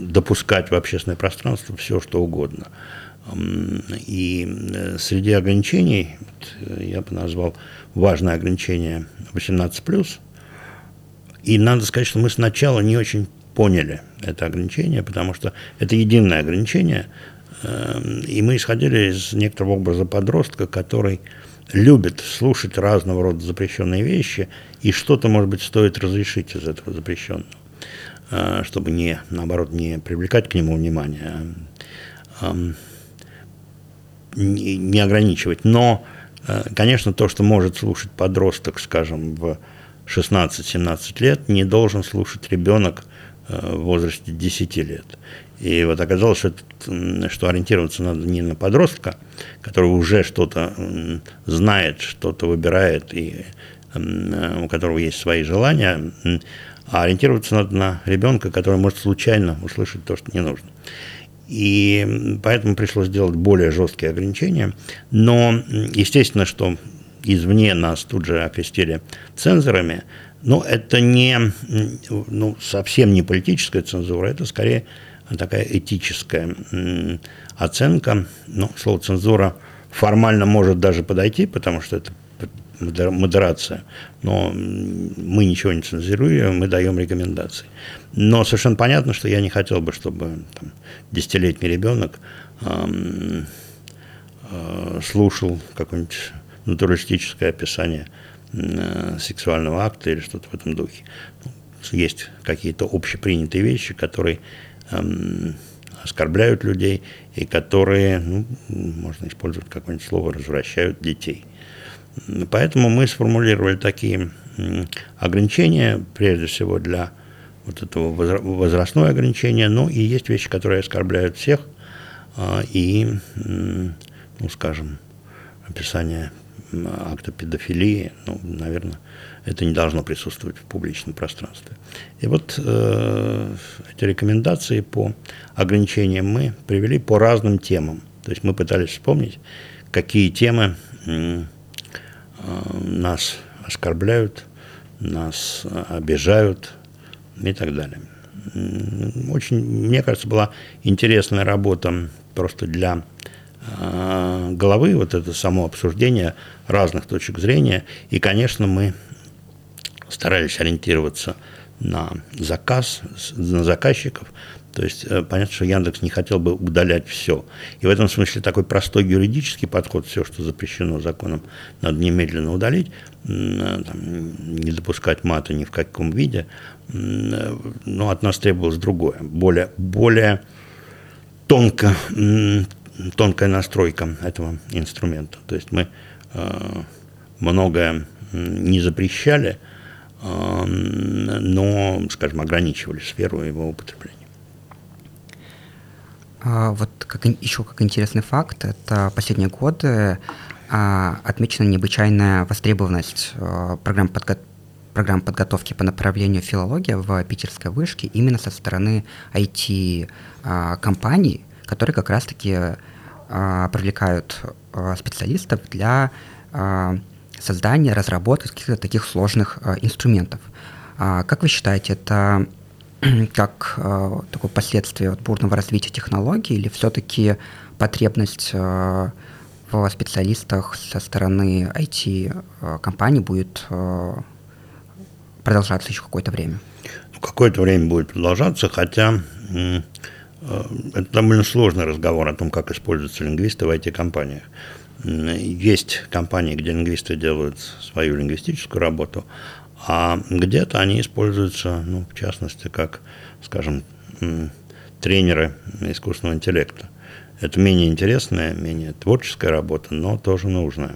допускать в общественное пространство все, что угодно. И среди ограничений, я бы назвал важное ограничение 18+, и надо сказать, что мы сначала не очень поняли это ограничение, потому что это единое ограничение, и мы исходили из некоторого образа подростка, который любит слушать разного рода запрещенные вещи, и что-то, может быть, стоит разрешить из этого запрещенного, э, чтобы не, наоборот, не привлекать к нему внимание, а не ограничивать. Но, э, конечно, то, что может слушать подросток, скажем, в 16-17 лет, не должен слушать ребенок Э, в возрасте 10 лет. И вот оказалось, что, что ориентироваться надо не на подростка, который уже что-то знает, что-то выбирает, и э, у которого есть свои желания, а ориентироваться надо на ребенка, который может случайно услышать то, что не нужно. И поэтому пришлось сделать более жесткие ограничения. Но, естественно, что извне нас тут же окрестили цензорами, но это не, ну, совсем не политическая цензура, это скорее такая этическая оценка. Ну, слово цензура формально может даже подойти, потому что это модерация, но мы ничего не цензируем, мы даем рекомендации. Но совершенно понятно, что я не хотел бы, чтобы там, десятилетний ребенок эм, э, слушал какое-нибудь натуралистическое описание Э, сексуального акта или что-то в этом духе. Ну, есть какие-то общепринятые вещи, которые эм, оскорбляют людей и которые, ну, можно использовать какое-нибудь слово, развращают детей. Поэтому мы сформулировали такие ограничения, прежде всего для вот этого возрастное ограничение, но и есть вещи, которые оскорбляют всех, а, и, ну, скажем, описание акта педофилии, ну, наверное, это не должно присутствовать в публичном пространстве. И вот э, эти рекомендации по ограничениям мы привели по разным темам. То есть мы пытались вспомнить, какие темы э, нас оскорбляют, нас обижают и так далее. Очень, мне кажется, была интересная работа просто для Э, головы, вот это само обсуждение разных точек зрения. И, конечно, мы старались ориентироваться на заказ, на заказчиков. То есть э, понятно, что Яндекс не хотел бы удалять все. И в этом смысле такой простой юридический подход, все, что запрещено законом, надо немедленно удалить, э, там, не допускать мата ни в каком виде. Но от нас требовалось другое, более, более тонко тонкая настройка этого инструмента. То есть мы э, многое не запрещали, э, но, скажем, ограничивали сферу его употребления. А, вот как, еще как интересный факт, это последние годы а, отмечена необычайная востребованность а, программ, подго программ подготовки по направлению филология в питерской вышке именно со стороны IT-компаний, которые как раз-таки а, привлекают а, специалистов для а, создания, разработки каких-то таких сложных инструментов. Как вы считаете, это как такое последствие от бурного развития технологий или все-таки потребность в специалистах со стороны IT-компаний будет продолжаться еще какое-то время? Ну, какое-то время будет продолжаться, хотя Э, это довольно сложный разговор о том, как используются лингвисты в IT-компаниях. Есть компании, где лингвисты делают свою лингвистическую работу, а где-то они используются, ну, в частности, как, скажем, тренеры искусственного интеллекта. Это менее интересная, менее творческая работа, но тоже нужная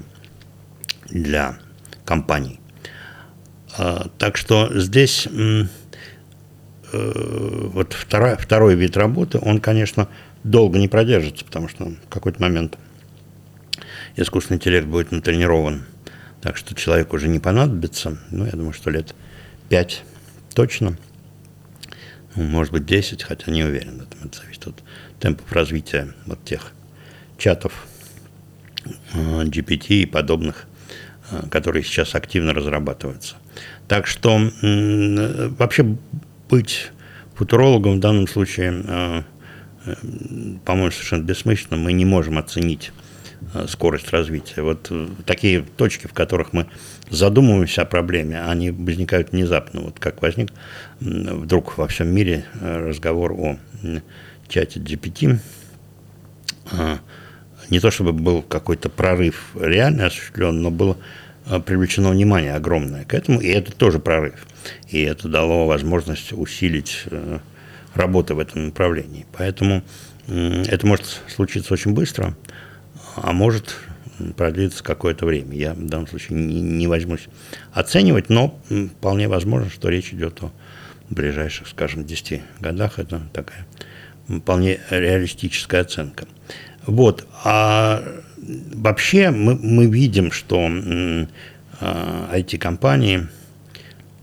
для компаний. А, так что здесь Э, вот второй, второй вид работы, он, конечно, долго не продержится, потому что в какой-то момент искусственный интеллект будет натренирован, так что человек уже не понадобится. Ну, я думаю, что лет пять точно. Ну, может быть, 10, хотя не уверен. Это, зависит от темпов развития вот тех чатов э, GPT и подобных, э, которые сейчас активно разрабатываются. Так что вообще быть футурологам в данном случае, э, по-моему, совершенно бессмысленно. Мы не можем оценить скорость развития. Вот такие точки, в которых мы задумываемся о проблеме, они возникают внезапно. Вот как возник вдруг во всем мире разговор о чате GPT, не то чтобы был какой-то прорыв реально осуществлен, но было а, привлечено внимание огромное к этому, и это тоже прорыв. И это дало возможность усилить э, работу в этом направлении. Поэтому это может случиться очень быстро, а может продлиться какое-то время. Я в данном случае не, не возьмусь оценивать, но вполне возможно, что речь идет о ближайших, скажем, 10 годах. Это такая вполне реалистическая оценка. Вот. А вообще мы, мы видим, что IT-компании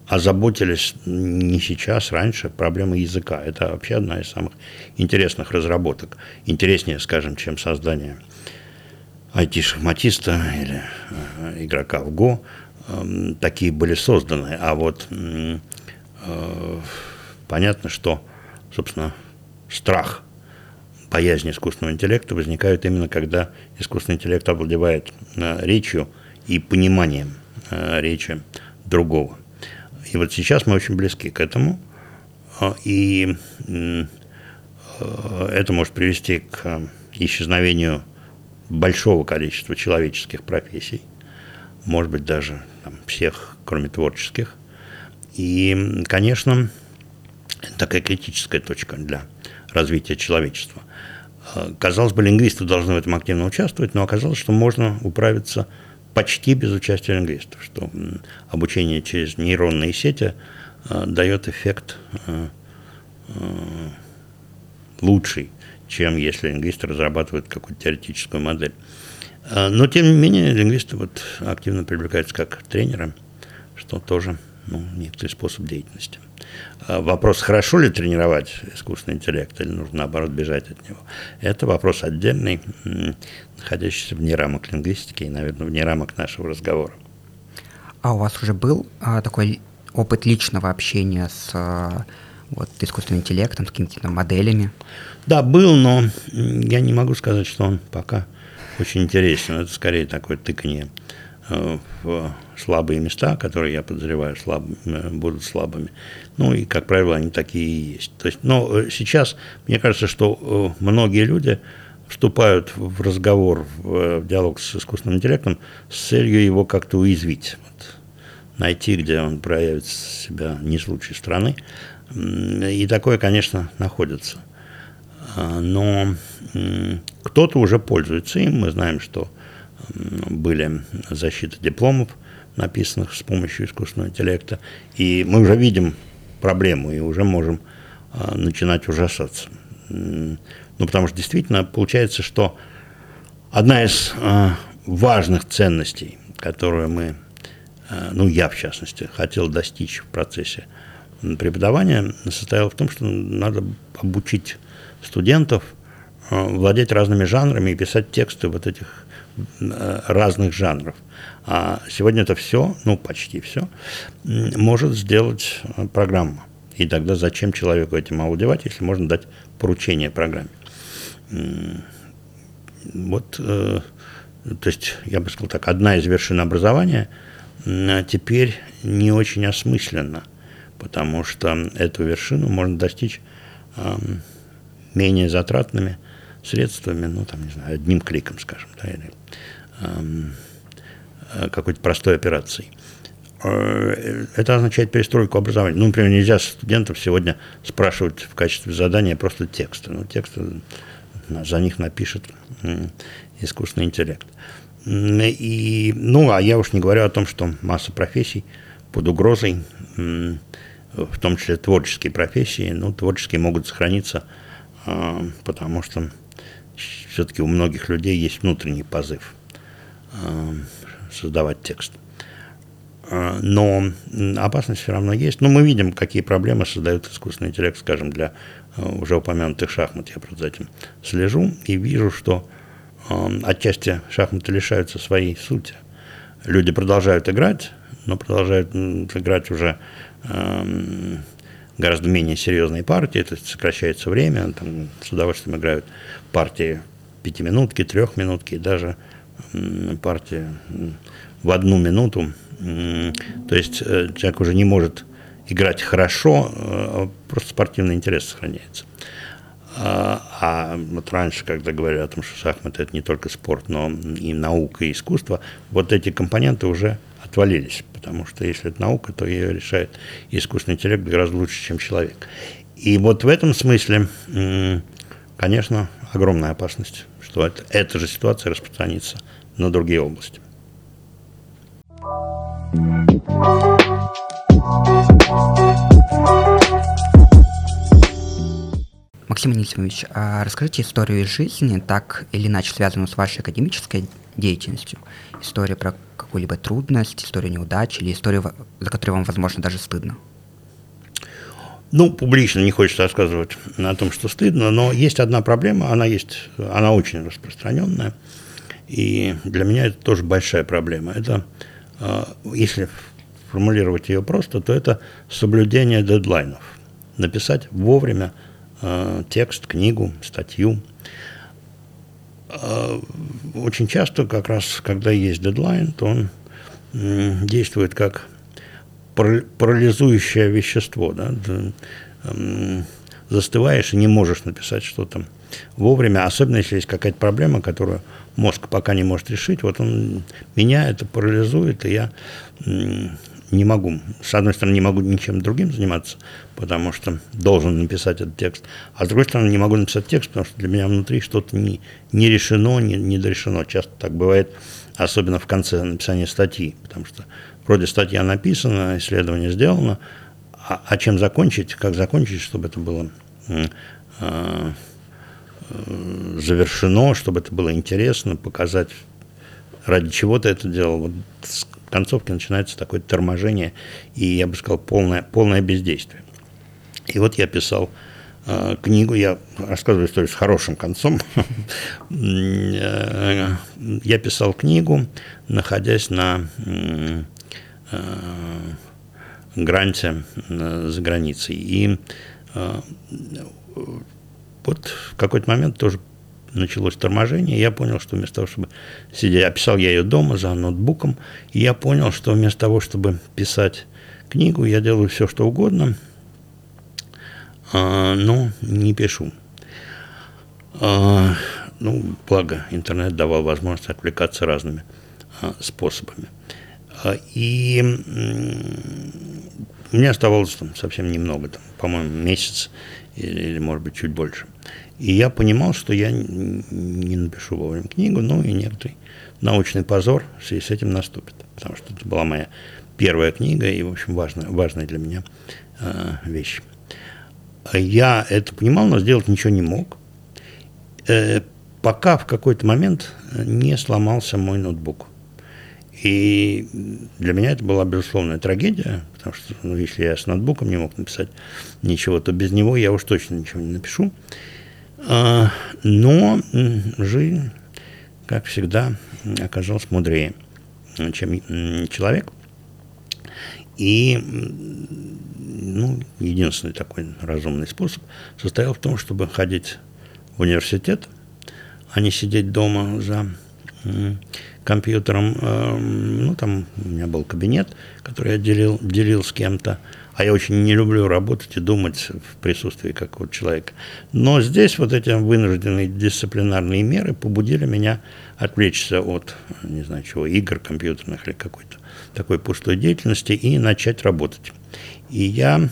а, озаботились не сейчас, раньше проблемой языка. Это вообще одна из самых интересных разработок. Интереснее, скажем, чем создание IT-шахматиста или э, игрока в Go. Э, такие были созданы. А вот э, понятно, что, собственно, страх боязнь искусственного интеллекта возникают именно когда искусственный интеллект овладевает э, речью и пониманием речи другого. И вот сейчас мы очень близки к этому, и это может привести к исчезновению большого количества человеческих профессий, может быть, даже там, всех, кроме творческих. И, конечно, такая критическая точка для развития человечества. А, казалось бы, лингвисты должны в этом активно участвовать, но оказалось, что можно управиться почти без участия лингвистов, что обучение через нейронные сети а, дает эффект а, лучший, чем если лингвисты разрабатывают какую-то теоретическую модель. Но, тем не менее, лингвисты вот активно привлекаются как тренеры, что тоже ну, некоторый способ деятельности. А вопрос, хорошо ли тренировать искусственный интеллект или нужно, наоборот, бежать от него, это вопрос отдельный, находящийся вне рамок лингвистики и, наверное, вне рамок нашего разговора. А у вас уже был а, такой опыт личного общения с а, вот, искусственным интеллектом, с какими-то моделями? Да, был, но я не могу сказать, что он пока очень интересен. Это скорее такое тыканье Э, в слабые места, которые, я подозреваю, слаб, э, будут слабыми. Ну и, как правило, они такие и есть. То есть, но э, сейчас, мне кажется, что многие люди вступают в разговор, в диалог с искусственным интеллектом с целью его как-то уязвить. Найти, где он проявит себя не с лучшей стороны. И такое, конечно, находится. А, но кто-то уже пользуется им. Мы знаем, что были защиты дипломов, написанных с помощью искусственного интеллекта, и мы уже видим проблему и уже можем а, начинать ужасаться. Ну, потому что действительно получается, что одна из а, важных ценностей, которую мы, ну, я в частности, хотел достичь в процессе преподавания, состояла в том, что надо обучить студентов владеть разными жанрами и писать тексты вот этих Э, разных жанров. А сегодня это все, ну почти все, может сделать э, программа. И тогда зачем человеку этим овладевать, если можно дать поручение программе? Вот, э, то есть, я бы сказал так, одна из вершин образования теперь не очень осмысленно, потому что эту вершину можно достичь менее затратными средствами, ну, там, не знаю, одним кликом, скажем, да, или Э, какой-то простой операцией. Э, это означает перестройку образования. Ну, например, нельзя студентов сегодня спрашивать в качестве задания просто тексты. Ну, тексты за них напишет искусственный интеллект. И, ну, а я уж не говорю о том, что масса профессий под угрозой, в том числе творческие профессии, ну, творческие могут сохраниться, э, потому что все-таки у многих людей есть внутренний позыв – Э, создавать текст. Э, но опасность все равно есть. Но мы видим, какие проблемы создает искусственный интеллект, скажем, для уже упомянутых шахмат. Я просто за этим слежу и вижу, что отчасти шахматы лишаются своей сути. Люди продолжают играть, но продолжают играть уже гораздо менее серьезные партии, то есть сокращается время, там с удовольствием играют партии пятиминутки, трехминутки, даже партии в одну минуту. То есть э, человек уже не может играть хорошо, а просто спортивный интерес сохраняется. А, а вот раньше, когда говорили о том, что шахматы это не только спорт, но и наука, и искусство, вот эти компоненты уже отвалились, потому что если это наука, то ее решает искусственный интеллект гораздо лучше, чем человек. И вот в этом смысле, конечно, огромная опасность, что это, эта же ситуация распространится на другие области. Максим Анисимович, а расскажите историю из жизни, так или иначе связанную с вашей академической деятельностью. История про какую-либо трудность, историю неудачи или историю, за которую вам, возможно, даже стыдно. Ну, публично не хочется рассказывать о том, что стыдно, но есть одна проблема, она есть, она очень распространенная, и для меня это тоже большая проблема. Это, а, если формулировать ее просто, то это соблюдение дедлайнов. Написать вовремя Э, текст, книгу, статью. Э, очень часто, как раз, когда есть дедлайн, то он действует как парализующее вещество. Да? Застываешь и не можешь написать что-то вовремя, особенно если есть какая-то проблема, которую мозг пока не может решить. Вот он меня это парализует, и я не могу, с одной стороны, не могу ничем другим заниматься, потому что должен написать этот текст, а с другой стороны, не могу написать текст, потому что для меня внутри что-то не, не решено, не, не дорешено. Часто так бывает, особенно в конце написания статьи, потому что вроде статья написана, исследование сделано, а, а чем закончить, как закончить, чтобы это было э, э, завершено, чтобы это было интересно, показать, ради чего ты это делал. Вот концовке начинается такое торможение и, я бы сказал, полное, полное бездействие. И вот я писал э, книгу, я рассказываю историю с хорошим концом. Я писал книгу, находясь на э, гранте э, за границей. И э, вот в какой-то момент тоже началось торможение, я понял, что вместо того, чтобы сидеть, описал я ее дома за ноутбуком, и я понял, что вместо того, чтобы писать книгу, я делаю все, что угодно, а, но не пишу. А, ну, благо, интернет давал возможность отвлекаться разными а, способами. И меня оставалось там совсем немного, там, по-моему, месяц или, или, может быть, чуть больше. И я понимал, что я не напишу вовремя книгу, ну и некоторый научный позор в связи с этим наступит. Потому что это была моя первая книга и, в общем, важная, важная для меня э, вещь. Я это понимал, но сделать ничего не мог, э, пока в какой-то момент не сломался мой ноутбук. И для меня это была безусловная трагедия, потому что ну, если я с ноутбуком не мог написать ничего, то без него я уж точно ничего не напишу. Но жизнь, как всегда, оказалась мудрее, чем человек. И ну, единственный такой разумный способ состоял в том, чтобы ходить в университет, а не сидеть дома за компьютером. Эм, ну, там у меня был кабинет, который я делил, делил с кем-то. А я очень не люблю работать и думать в присутствии какого-то человека. Но здесь вот эти вынужденные дисциплинарные меры побудили меня отвлечься от, не знаю чего, игр компьютерных или какой-то такой пустой деятельности и начать работать. И я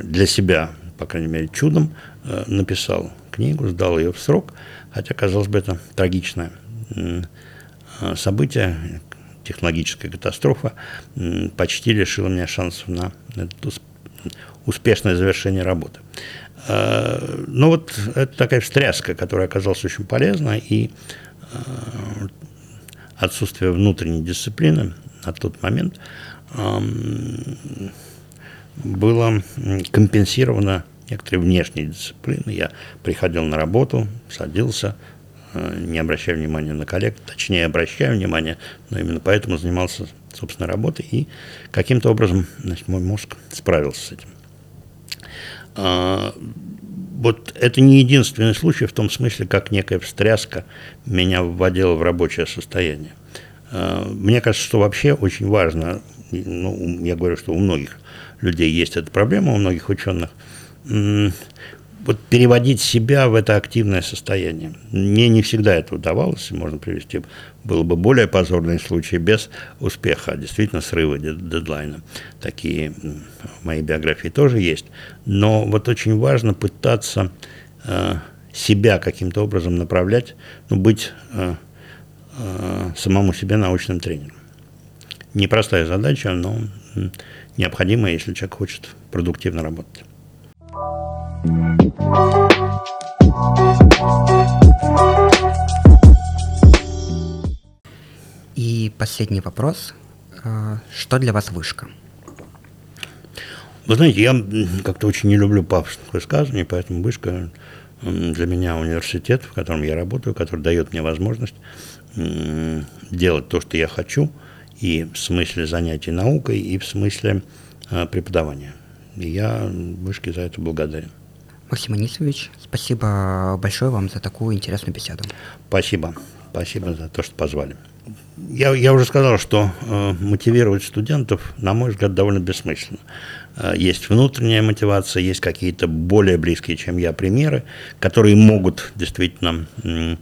для себя, по крайней мере, чудом э, написал книгу, сдал ее в срок, хотя, казалось бы, это трагичное э, событие, технологическая катастрофа почти лишила меня шансов на успешное завершение работы. Э, Но ну вот это такая встряска, которая оказалась очень полезна, и э, отсутствие внутренней дисциплины на тот момент было компенсировано некоторой внешней дисциплиной. Я приходил на работу, садился, не обращая внимания на коллег, точнее, обращаю внимание, но именно поэтому занимался собственной работы, и каким-то образом значит, мой мозг справился с этим. А, вот это не единственный случай в том смысле, как некая встряска меня вводила в рабочее состояние. А, мне кажется, что вообще очень важно, ну, я говорю, что у многих людей есть эта проблема, у многих ученых, вот переводить себя в это активное состояние. Мне не всегда это удавалось, можно привести, было бы более позорные случаи без успеха, действительно срывы дедлайна. Такие в моей биографии тоже есть. Но вот очень важно пытаться э, себя каким-то образом направлять, ну, быть э, э, самому себе научным тренером. Непростая задача, но необходимая, если человек хочет продуктивно работать. И последний вопрос. А, что для вас вышка? Вы знаете, я как-то очень не люблю пафосных высказываний, поэтому вышка для меня университет, в котором я работаю, который дает мне возможность делать то, что я хочу, и в смысле занятий наукой, и в смысле а, преподавания. И я вышке за это благодарен. Максим Анисович, спасибо большое вам за такую интересную беседу. Спасибо. Спасибо за то, что позвали. Я, я уже сказал, что э, мотивировать студентов, на мой взгляд, довольно бессмысленно. Э, есть внутренняя мотивация, есть какие-то более близкие, чем я, примеры, которые могут действительно э,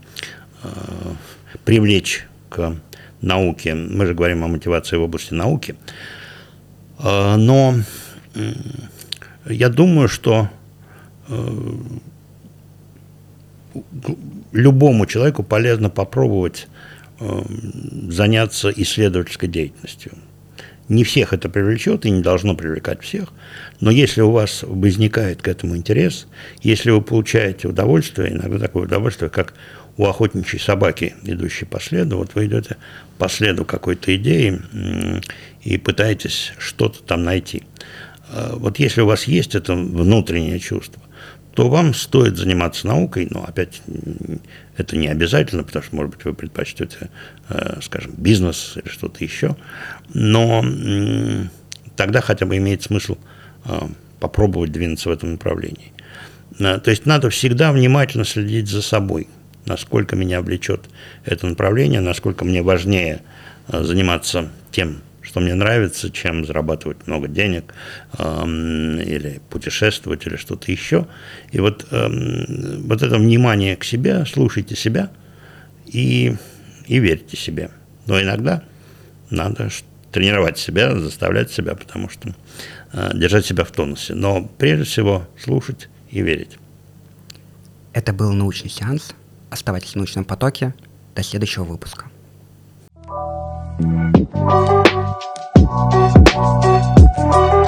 привлечь к науке. Мы же говорим о мотивации в области науки. Э, но я думаю, что Э, любому человеку полезно попробовать э, заняться исследовательской деятельностью. Не всех это привлечет и не должно привлекать всех, но если у вас возникает к этому интерес, если вы получаете удовольствие, иногда такое удовольствие, как у охотничьей собаки, идущей по следу, вот вы идете по следу какой-то идеи и пытаетесь что-то там найти. Э, вот если у вас есть это внутреннее чувство, то вам стоит заниматься наукой, но опять это не обязательно, потому что, может быть, вы предпочтете, э, скажем, бизнес или что-то еще, но тогда хотя бы имеет смысл э, попробовать двинуться в этом направлении. Э, то есть надо всегда внимательно следить за собой, насколько меня влечет это направление, насколько мне важнее заниматься тем, что мне нравится, чем зарабатывать много денег э, или путешествовать или что-то еще. И вот, э, вот это внимание к себе, слушайте себя и, и верьте себе. Но иногда надо тренировать себя, заставлять себя, потому что э, держать себя в тонусе. Но прежде всего слушать и верить. Это был научный сеанс. Оставайтесь в научном потоке. До следующего выпуска. Thank you. Thank you.